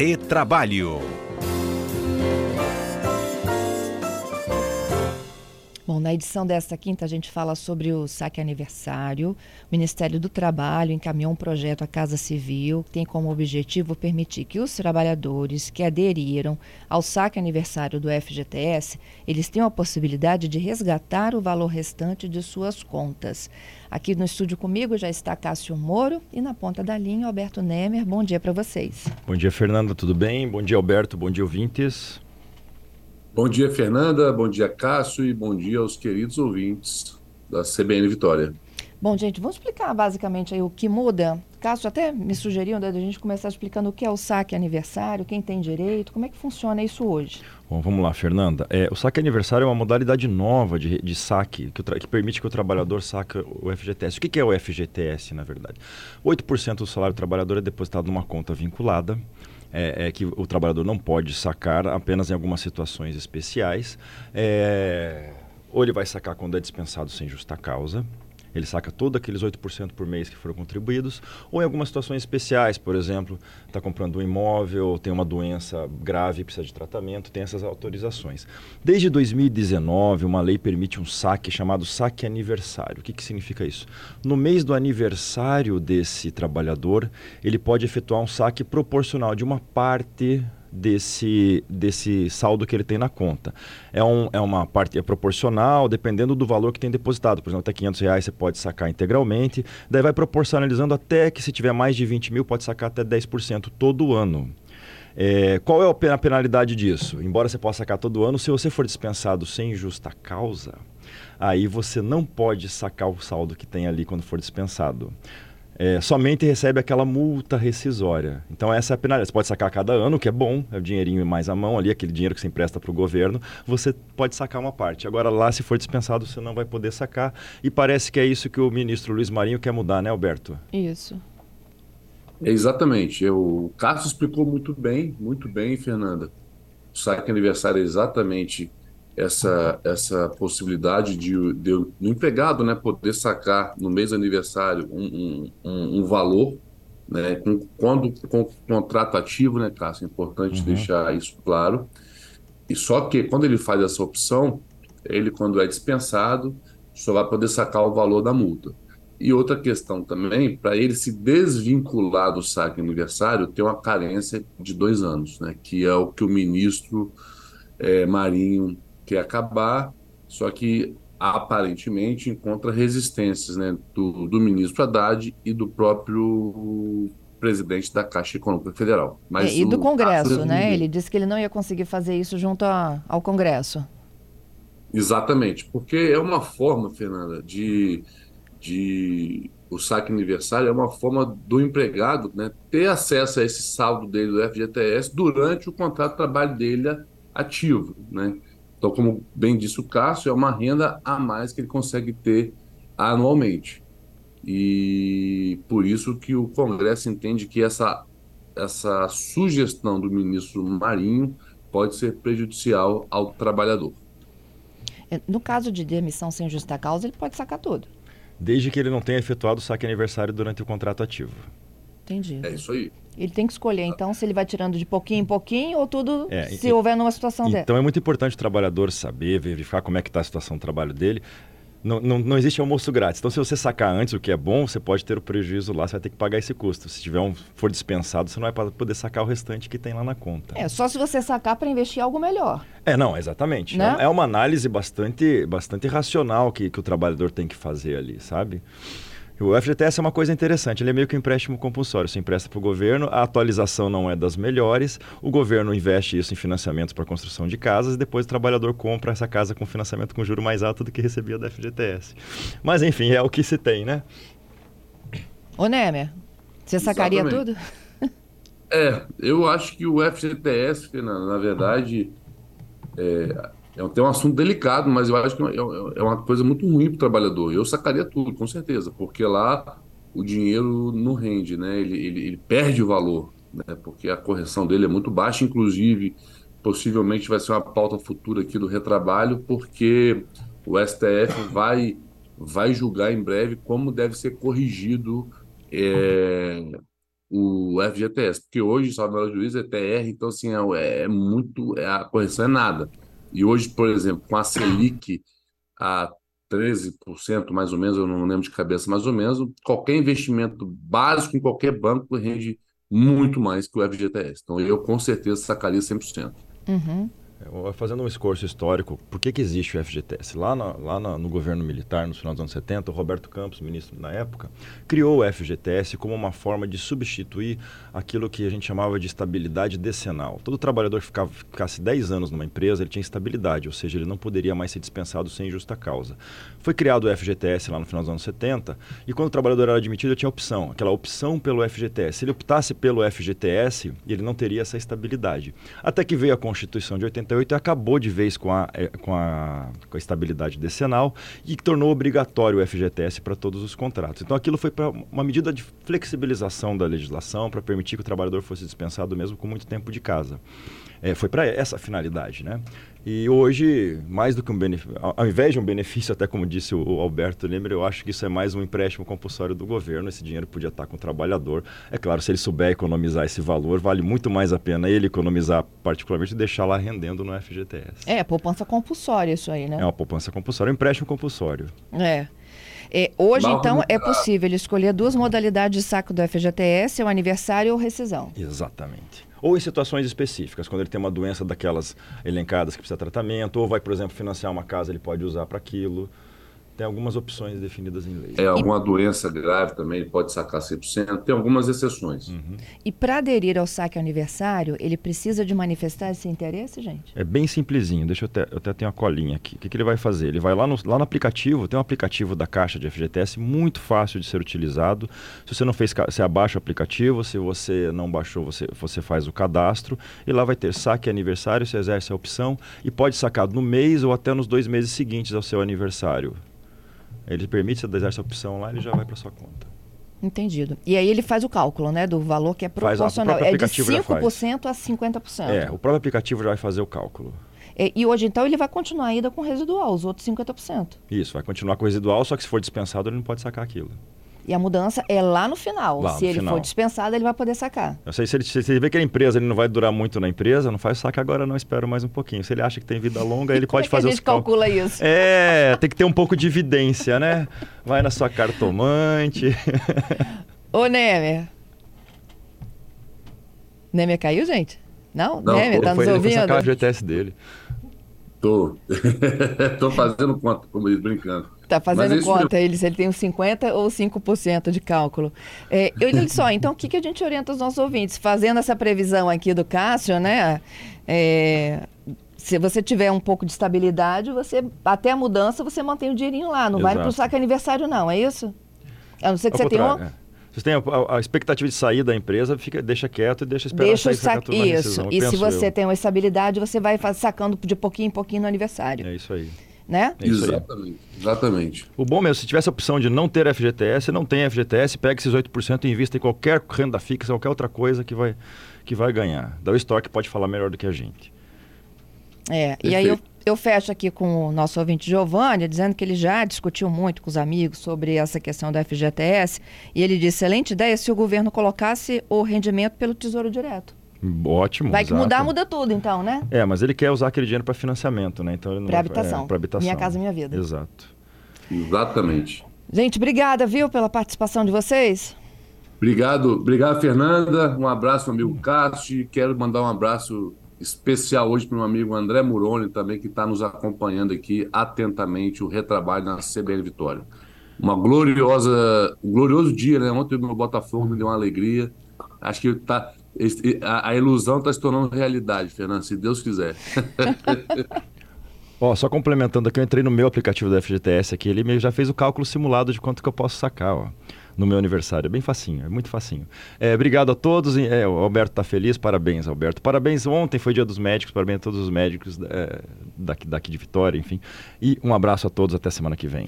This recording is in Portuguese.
Retrabalho. Bom, na edição desta quinta a gente fala sobre o saque aniversário. O Ministério do Trabalho encaminhou um projeto à Casa Civil que tem como objetivo permitir que os trabalhadores que aderiram ao saque aniversário do FGTS, eles tenham a possibilidade de resgatar o valor restante de suas contas. Aqui no estúdio comigo já está Cássio Moro e na ponta da linha Alberto Nemer. Bom dia para vocês. Bom dia, Fernanda, tudo bem? Bom dia, Alberto. Bom dia, ouvintes. Bom dia, Fernanda. Bom dia, Cássio. E bom dia aos queridos ouvintes da CBN Vitória. Bom, gente, vamos explicar basicamente aí o que muda. Cássio até me sugeriu né, a gente começar explicando o que é o saque aniversário, quem tem direito, como é que funciona isso hoje. Bom, vamos lá, Fernanda. É, o saque aniversário é uma modalidade nova de, de saque que, que, permite que o trabalhador saque o FGTS. O que, que é o FGTS, na verdade? 8% do salário do trabalhador é depositado numa conta vinculada é, é, que o trabalhador não pode sacar apenas em algumas situações especiais. É, ou ele vai sacar quando é dispensado sem justa causa, ele saca todos aqueles 8% por mês que foram contribuídos, ou em algumas situações especiais, por exemplo, está comprando um imóvel, tem uma doença grave, precisa de tratamento, tem essas autorizações. Desde 2019, uma lei permite um saque chamado saque aniversário. O que, que significa isso? No mês do aniversário desse trabalhador, ele pode efetuar um saque proporcional de uma parte desse, desse saldo que ele tem na conta. É, um, é uma parte é proporcional, dependendo do valor que tem depositado. Por exemplo, até 500 reais você pode sacar integralmente. Daí vai proporcionalizando até que se tiver mais de 20 mil, pode sacar até 10% todo ano. É, qual é a penalidade disso? Embora você possa sacar todo ano, se você for dispensado sem justa causa, aí você não pode sacar o saldo que tem ali quando for dispensado é, somente recebe aquela multa rescisória. Então essa é a penalidade. Você pode sacar cada ano, que é bom, é o dinheirinho mais à mão ali, aquele dinheiro que você empresta para o governo, você pode sacar uma parte. Agora lá, se for dispensado, você não vai poder sacar. E parece que é isso que o ministro Luiz Marinho quer mudar, né, Alberto? Isso. É exatamente. Eu, o Cássio explicou muito bem, muito bem, Fernanda. O saque aniversário é exatamente essa, essa possibilidade de, de, do empregado né, poder sacar no mês aniversário um, um, um valor, né, com, quando com contrato ativo, né, Cássio? É importante uhum. deixar isso claro. E só que quando ele faz essa opção, ele, quando é dispensado, só vai poder sacar o valor da multa. E outra questão também, para ele se desvincular do saque aniversário, tem uma carência de dois anos, né? Que é o que o ministro é, Marinho quer acabar, só que aparentemente encontra resistências né, do, do ministro Haddad e do próprio presidente da Caixa Econômica Federal. Mas é, e do Congresso, né? Ele disse que ele não ia conseguir fazer isso junto a, ao Congresso. Exatamente, porque é uma forma, Fernanda, de, de o saque aniversário é uma forma do empregado né, ter acesso a esse saldo dele do FGTS durante o contrato de trabalho dele ativo, né? Então, como bem disse o Cássio, é uma renda a mais que ele consegue ter anualmente. E por isso que o Congresso entende que essa, essa sugestão do ministro Marinho pode ser prejudicial ao trabalhador. É, no caso de demissão sem justa causa, ele pode sacar tudo. Desde que ele não tenha efetuado o saque aniversário durante o contrato ativo. Entendi. É isso aí. Ele tem que escolher, então, se ele vai tirando de pouquinho em pouquinho ou tudo é, se e, houver numa situação então dessa. Então é muito importante o trabalhador saber, verificar como é que está a situação do trabalho dele. Não, não, não, existe almoço grátis. Então, se você sacar antes, o que é bom, você pode ter o prejuízo lá, você vai ter que pagar esse custo. Se tiver um, for dispensado, você não vai poder sacar o restante que tem lá na conta. É, só se você sacar para investir algo melhor. É, não, exatamente. Né? É, é uma análise bastante, bastante racional que, que o trabalhador tem que fazer ali, sabe? O FGTS é uma coisa interessante, ele é meio que um empréstimo compulsório. Você empresta para o governo, a atualização não é das melhores, o governo investe isso em financiamentos para construção de casas e depois o trabalhador compra essa casa com financiamento com juro mais alto do que recebia da FGTS. Mas enfim, é o que se tem, né? Ô Nemer, você sacaria Exatamente. tudo? É, eu acho que o FGTS, na, na verdade, é, é, um assunto delicado, mas eu acho que é, é uma coisa muito ruim para o trabalhador. Eu sacaria tudo, com certeza, porque lá o dinheiro não rende, né? Ele, ele, ele perde o valor, né? Porque a correção dele é muito baixa, inclusive, possivelmente vai ser uma pauta futura aqui do retrabalho, porque o STF vai, vai julgar em breve como deve ser corrigido é, o FGTS, porque hoje saldo melhor juízo é TR, então assim, é, é muito, é, a correção é nada. E hoje, por exemplo, com a Selic a 13% mais ou menos, eu não lembro de cabeça mais ou menos, qualquer investimento básico em qualquer banco rende muito mais que o FGTS. Então eu com certeza sacaria 100%. Uhum. É, fazendo um esforço histórico, por que, que existe o FGTS? Lá, lá no governo militar, no final dos anos 70, o Roberto Campos, ministro na época, criou o FGTS como uma forma de substituir aquilo que a gente chamava de estabilidade decenal. Todo trabalhador que ficava, ficasse 10 anos numa empresa, ele tinha estabilidade, ou seja, ele não poderia mais ser dispensado sem justa causa. Foi criado o FGTS lá no final dos anos 70, e quando o trabalhador era admitido, ele tinha opção, aquela opção pelo FGTS. Se ele optasse pelo FGTS, ele não teria essa estabilidade. Até que veio a Constituição de 88, 98 acabou de vez com a, é, com a, com a estabilidade decenal e tornou obrigatório o FGTS para todos os contratos. Então aquilo foi para uma medida de flexibilização da legislação para permitir que o trabalhador fosse dispensado mesmo com muito tempo de casa. É, foi para essa finalidade, né? E hoje, mais do que um benefício, ao invés de um benefício, até como disse o Alberto Lembra, eu acho que isso é mais um empréstimo compulsório do governo. Esse dinheiro podia estar com o trabalhador. É claro, se ele souber economizar esse valor, vale muito mais a pena ele economizar, particularmente, e deixar lá rendendo no FGTS. É, poupança compulsória isso aí, né? É uma poupança compulsória, um empréstimo compulsório. É. É, hoje, então, é possível ele escolher duas modalidades de saco do FGTS, o aniversário ou rescisão. Exatamente. Ou em situações específicas, quando ele tem uma doença daquelas elencadas que precisa de tratamento, ou vai, por exemplo, financiar uma casa, ele pode usar para aquilo. Tem algumas opções definidas em lei. É, alguma doença grave também pode sacar 100%, tem algumas exceções. Uhum. E para aderir ao saque aniversário, ele precisa de manifestar esse interesse, gente? É bem simplesinho, deixa eu até, eu até tenho a colinha aqui. O que, que ele vai fazer? Ele vai lá no, lá no aplicativo, tem um aplicativo da Caixa de FGTS muito fácil de ser utilizado. Se você não fez, você abaixa o aplicativo, se você não baixou, você, você faz o cadastro e lá vai ter saque aniversário, você exerce a opção e pode sacar no mês ou até nos dois meses seguintes ao seu aniversário. Ele permite, você desejar essa opção lá, ele já vai para sua conta. Entendido. E aí ele faz o cálculo, né, do valor que é proporcional. é de 5% a 50%. É, o próprio aplicativo já vai fazer o cálculo. E, e, hoje, então, ele vai continuar ainda com residual, os outros 50%. Isso, vai continuar com residual, só que se for dispensado, ele não pode sacar aquilo. E a mudança é lá no final. Lá se no ele final. for dispensado, ele vai poder sacar. Eu sei, se ele, se ele vê que a empresa ele não vai durar muito na empresa, não faz saque agora, não espera mais um pouquinho. Se ele acha que tem vida longa, ele pode é fazer os cálculos. a gente calcula isso? É, tem que ter um pouco de evidência, né? Vai na sua cartomante. Ô, Nemer. Nemer caiu, gente? Não? não Nemer, tá nos ouvindo? Ele foi sacar o GTS dele. Tô. Tô fazendo conta, como eles brincando. Tá fazendo conta, ele, se ele tem uns 50% ou 5% de cálculo. É, eu olha só, então o que, que a gente orienta os nossos ouvintes? Fazendo essa previsão aqui do Cássio, né? É, se você tiver um pouco de estabilidade, você até a mudança você mantém o dinheirinho lá. Não Exato. vale para o saco aniversário, não, é isso? A não ser que Ao você tenha um. É. Você tem a, a, expectativa de sair da empresa, fica, deixa quieto e deixa esperar deixa sair. Isso. E se você eu. tem uma estabilidade, você vai sacando de pouquinho em pouquinho no aniversário. É isso aí. Né? É exatamente, exatamente. O bom mesmo, se tivesse a opção de não ter FGTS, não tem FGTS, pega esses 8% e invista em qualquer renda fixa, qualquer outra coisa que vai, que vai ganhar. Da Stock pode falar melhor do que a gente. É, Perfeito. e aí eu, eu fecho aqui com o nosso ouvinte Giovanni, dizendo que ele já discutiu muito com os amigos sobre essa questão da FGTS, e ele disse, excelente ideia se o governo colocasse o rendimento pelo Tesouro Direto. Ótimo. Vai que mudar, muda tudo, então, né? É, mas ele quer usar aquele dinheiro para financiamento, né? Então para habitação. É, para habitação. Minha casa, minha vida. Exato. Exatamente. Gente, obrigada, viu, pela participação de vocês. Obrigado, obrigado, Fernanda. Um abraço, meu amigo Cássio. Quero mandar um abraço especial hoje para o meu amigo André Muroni também, que está nos acompanhando aqui atentamente o retrabalho na CBL Vitória. Uma gloriosa, um glorioso dia, né? Ontem no Botafogo me deu uma alegria. Acho que tá, a, a ilusão está se tornando realidade, Fernando, se Deus quiser. Ó, só complementando aqui, eu entrei no meu aplicativo da FGTS aqui, ele já fez o cálculo simulado de quanto que eu posso sacar, ó no meu aniversário. É bem facinho, é muito facinho. É, obrigado a todos. É, o Alberto está feliz, parabéns, Alberto. Parabéns, ontem foi dia dos médicos, parabéns a todos os médicos é, daqui, daqui de Vitória, enfim. E um abraço a todos, até semana que vem.